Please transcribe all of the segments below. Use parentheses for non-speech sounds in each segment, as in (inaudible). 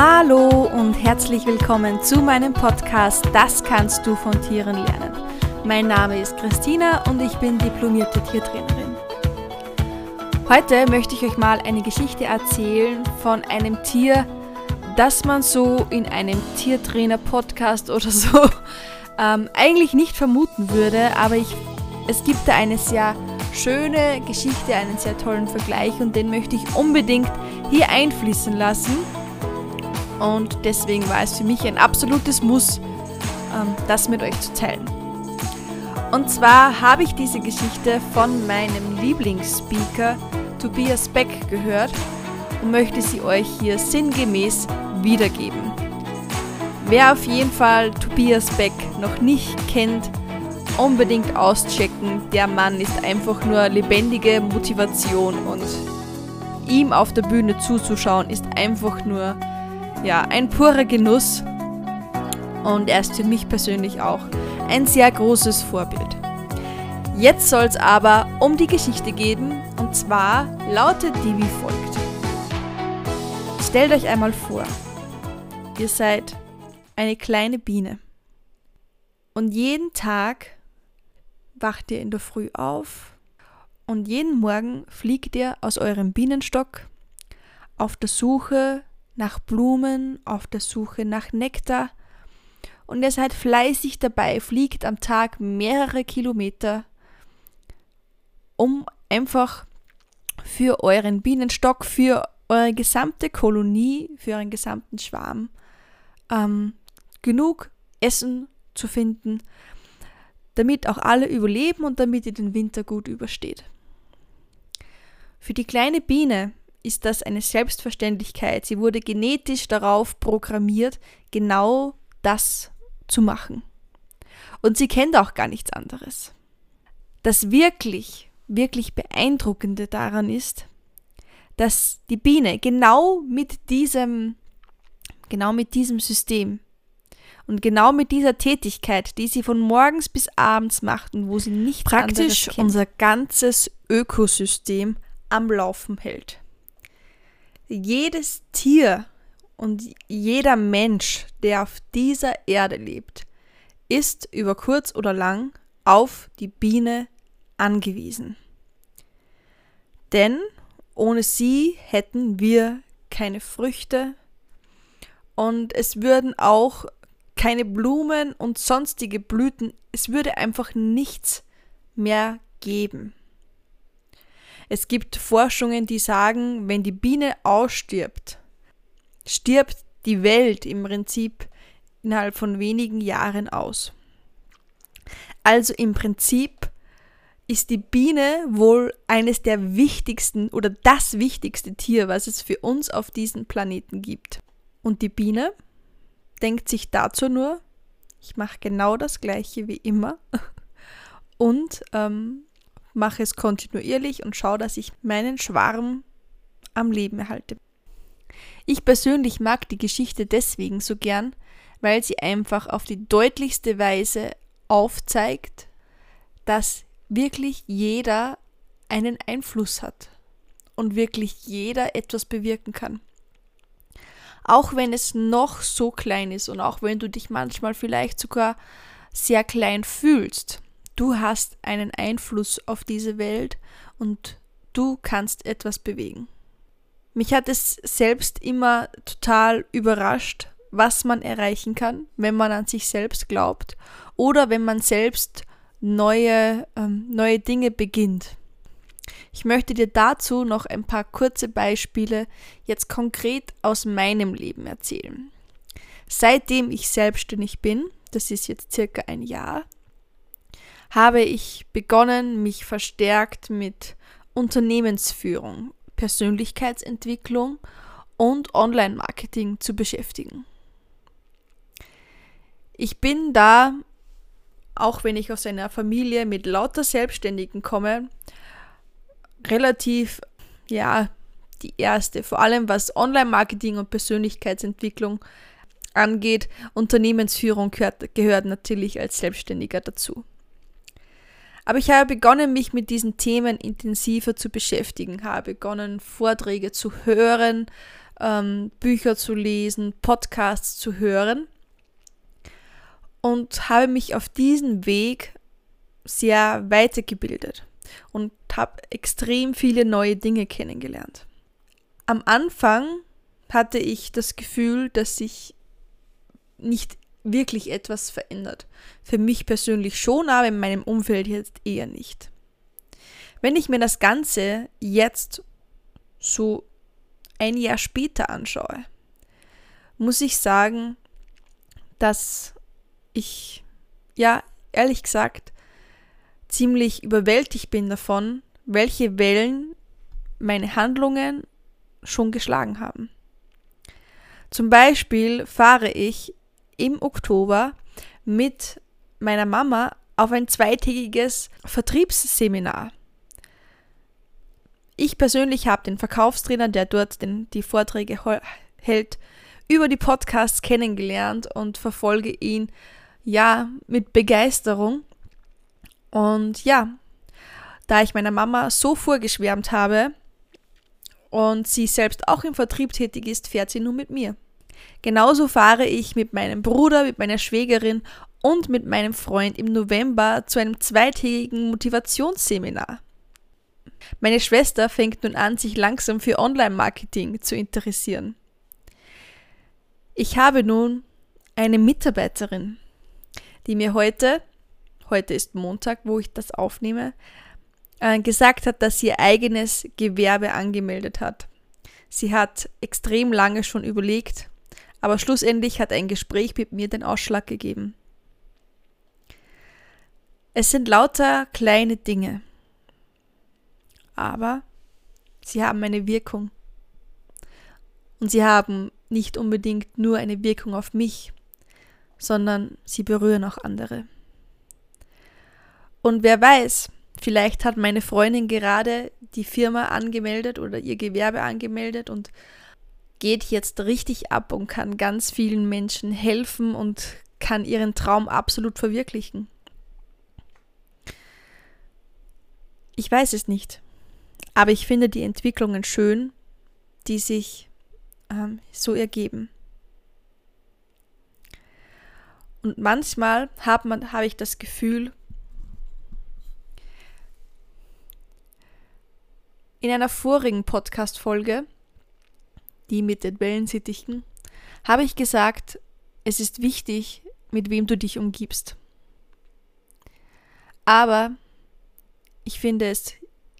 Hallo und herzlich willkommen zu meinem Podcast Das kannst du von Tieren lernen. Mein Name ist Christina und ich bin diplomierte Tiertrainerin. Heute möchte ich euch mal eine Geschichte erzählen von einem Tier, das man so in einem Tiertrainer-Podcast (laughs) oder so ähm, eigentlich nicht vermuten würde, aber ich, es gibt da eine sehr schöne Geschichte, einen sehr tollen Vergleich und den möchte ich unbedingt hier einfließen lassen. Und deswegen war es für mich ein absolutes Muss, ähm, das mit euch zu teilen. Und zwar habe ich diese Geschichte von meinem Lieblingsspeaker Tobias Beck gehört und möchte sie euch hier sinngemäß wiedergeben. Wer auf jeden Fall Tobias Beck noch nicht kennt, unbedingt auschecken. Der Mann ist einfach nur lebendige Motivation und ihm auf der Bühne zuzuschauen ist einfach nur ja, ein purer Genuss. Und er ist für mich persönlich auch ein sehr großes Vorbild. Jetzt soll es aber um die Geschichte gehen und zwar lautet die wie folgt. Stellt euch einmal vor, ihr seid eine kleine Biene und jeden Tag wacht ihr in der Früh auf und jeden Morgen fliegt ihr aus eurem Bienenstock auf der Suche nach Blumen, auf der Suche nach Nektar und ihr seid fleißig dabei, fliegt am Tag mehrere Kilometer, um einfach für euren Bienenstock, für eure gesamte Kolonie, für euren gesamten Schwarm ähm, genug Essen zu finden, damit auch alle überleben und damit ihr den Winter gut übersteht. Für die kleine Biene ist das eine Selbstverständlichkeit. Sie wurde genetisch darauf programmiert, genau das zu machen. Und sie kennt auch gar nichts anderes. Das wirklich, wirklich beeindruckende daran ist, dass die Biene genau mit diesem, genau mit diesem System und genau mit dieser Tätigkeit, die sie von morgens bis abends macht und wo sie nicht praktisch unser ganzes Ökosystem am Laufen hält. Jedes Tier und jeder Mensch, der auf dieser Erde lebt, ist über kurz oder lang auf die Biene angewiesen. Denn ohne sie hätten wir keine Früchte und es würden auch keine Blumen und sonstige Blüten. Es würde einfach nichts mehr geben. Es gibt Forschungen, die sagen, wenn die Biene ausstirbt, stirbt die Welt im Prinzip innerhalb von wenigen Jahren aus. Also im Prinzip ist die Biene wohl eines der wichtigsten oder das wichtigste Tier, was es für uns auf diesem Planeten gibt. Und die Biene denkt sich dazu nur, ich mache genau das gleiche wie immer (laughs) und ähm, mache es kontinuierlich und schaue, dass ich meinen Schwarm am Leben erhalte. Ich persönlich mag die Geschichte deswegen so gern, weil sie einfach auf die deutlichste Weise aufzeigt, dass wirklich jeder einen Einfluss hat und wirklich jeder etwas bewirken kann auch wenn es noch so klein ist und auch wenn du dich manchmal vielleicht sogar sehr klein fühlst, du hast einen Einfluss auf diese Welt und du kannst etwas bewegen. Mich hat es selbst immer total überrascht, was man erreichen kann, wenn man an sich selbst glaubt oder wenn man selbst neue, ähm, neue Dinge beginnt. Ich möchte dir dazu noch ein paar kurze Beispiele jetzt konkret aus meinem Leben erzählen. Seitdem ich selbstständig bin, das ist jetzt circa ein Jahr, habe ich begonnen, mich verstärkt mit Unternehmensführung, Persönlichkeitsentwicklung und Online-Marketing zu beschäftigen. Ich bin da, auch wenn ich aus einer Familie mit lauter Selbstständigen komme, relativ, ja, die erste, vor allem was Online-Marketing und Persönlichkeitsentwicklung angeht. Unternehmensführung gehört, gehört natürlich als Selbstständiger dazu. Aber ich habe begonnen, mich mit diesen Themen intensiver zu beschäftigen, habe begonnen, Vorträge zu hören, ähm, Bücher zu lesen, Podcasts zu hören und habe mich auf diesem Weg sehr weitergebildet und habe extrem viele neue Dinge kennengelernt. Am Anfang hatte ich das Gefühl, dass sich nicht wirklich etwas verändert. Für mich persönlich schon, aber in meinem Umfeld jetzt eher nicht. Wenn ich mir das Ganze jetzt so ein Jahr später anschaue, muss ich sagen, dass ich, ja, ehrlich gesagt, ziemlich überwältigt bin davon, welche Wellen meine Handlungen schon geschlagen haben. Zum Beispiel fahre ich im Oktober mit meiner Mama auf ein zweitägiges Vertriebsseminar. Ich persönlich habe den Verkaufstrainer, der dort den, die Vorträge hält, über die Podcasts kennengelernt und verfolge ihn ja mit Begeisterung. Und ja, da ich meiner Mama so vorgeschwärmt habe und sie selbst auch im Vertrieb tätig ist, fährt sie nun mit mir. Genauso fahre ich mit meinem Bruder, mit meiner Schwägerin und mit meinem Freund im November zu einem zweitägigen Motivationsseminar. Meine Schwester fängt nun an, sich langsam für Online-Marketing zu interessieren. Ich habe nun eine Mitarbeiterin, die mir heute, heute ist Montag, wo ich das aufnehme, äh, gesagt hat, dass sie ihr eigenes Gewerbe angemeldet hat. Sie hat extrem lange schon überlegt, aber schlussendlich hat ein Gespräch mit mir den Ausschlag gegeben. Es sind lauter kleine Dinge, aber sie haben eine Wirkung. Und sie haben nicht unbedingt nur eine Wirkung auf mich, sondern sie berühren auch andere. Und wer weiß, vielleicht hat meine Freundin gerade die Firma angemeldet oder ihr Gewerbe angemeldet und geht jetzt richtig ab und kann ganz vielen Menschen helfen und kann ihren Traum absolut verwirklichen. Ich weiß es nicht, aber ich finde die Entwicklungen schön, die sich ähm, so ergeben. Und manchmal habe hab ich das Gefühl, in einer vorigen Podcast-Folge die mit den Wellensittichen, habe ich gesagt, es ist wichtig, mit wem du dich umgibst. Aber ich finde es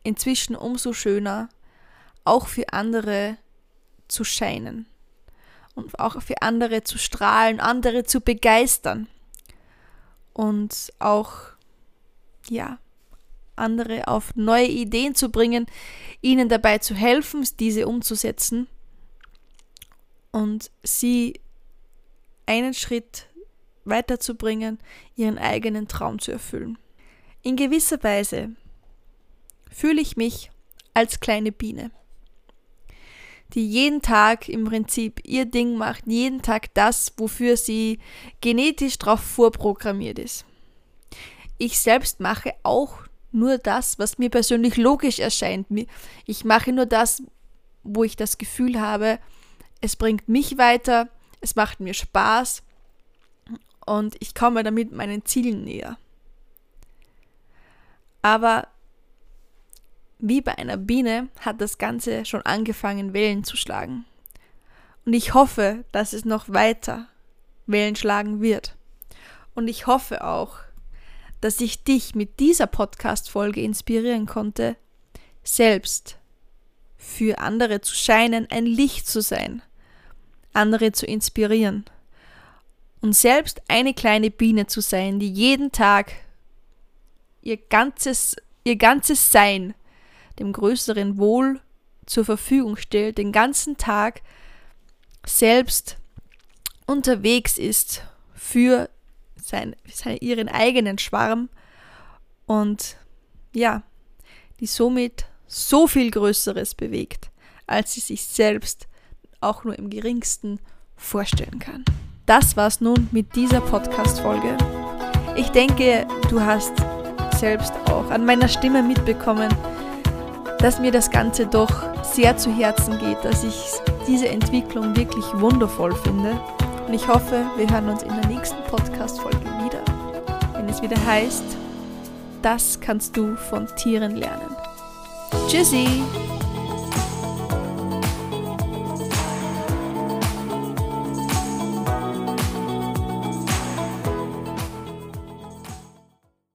inzwischen umso schöner, auch für andere zu scheinen und auch für andere zu strahlen, andere zu begeistern und auch, ja, andere auf neue Ideen zu bringen, ihnen dabei zu helfen, diese umzusetzen und sie einen Schritt weiterzubringen, ihren eigenen Traum zu erfüllen. In gewisser Weise fühle ich mich als kleine Biene, die jeden Tag im Prinzip ihr Ding macht, jeden Tag das, wofür sie genetisch darauf vorprogrammiert ist. Ich selbst mache auch nur das, was mir persönlich logisch erscheint. Ich mache nur das, wo ich das Gefühl habe, es bringt mich weiter, es macht mir Spaß und ich komme damit meinen Zielen näher. Aber wie bei einer Biene hat das Ganze schon angefangen, Wellen zu schlagen. Und ich hoffe, dass es noch weiter Wellen schlagen wird. Und ich hoffe auch, dass ich dich mit dieser Podcast-Folge inspirieren konnte, selbst für andere zu scheinen, ein Licht zu sein andere zu inspirieren. Und selbst eine kleine Biene zu sein, die jeden Tag ihr ganzes, ihr ganzes Sein dem größeren Wohl zur Verfügung stellt, den ganzen Tag selbst unterwegs ist für sein, sein, ihren eigenen Schwarm und ja, die somit so viel Größeres bewegt, als sie sich selbst auch nur im geringsten vorstellen kann. Das war's nun mit dieser Podcast-Folge. Ich denke, du hast selbst auch an meiner Stimme mitbekommen, dass mir das Ganze doch sehr zu Herzen geht, dass ich diese Entwicklung wirklich wundervoll finde. Und ich hoffe, wir hören uns in der nächsten Podcast-Folge wieder, wenn es wieder heißt, das kannst du von Tieren lernen. Tschüssi!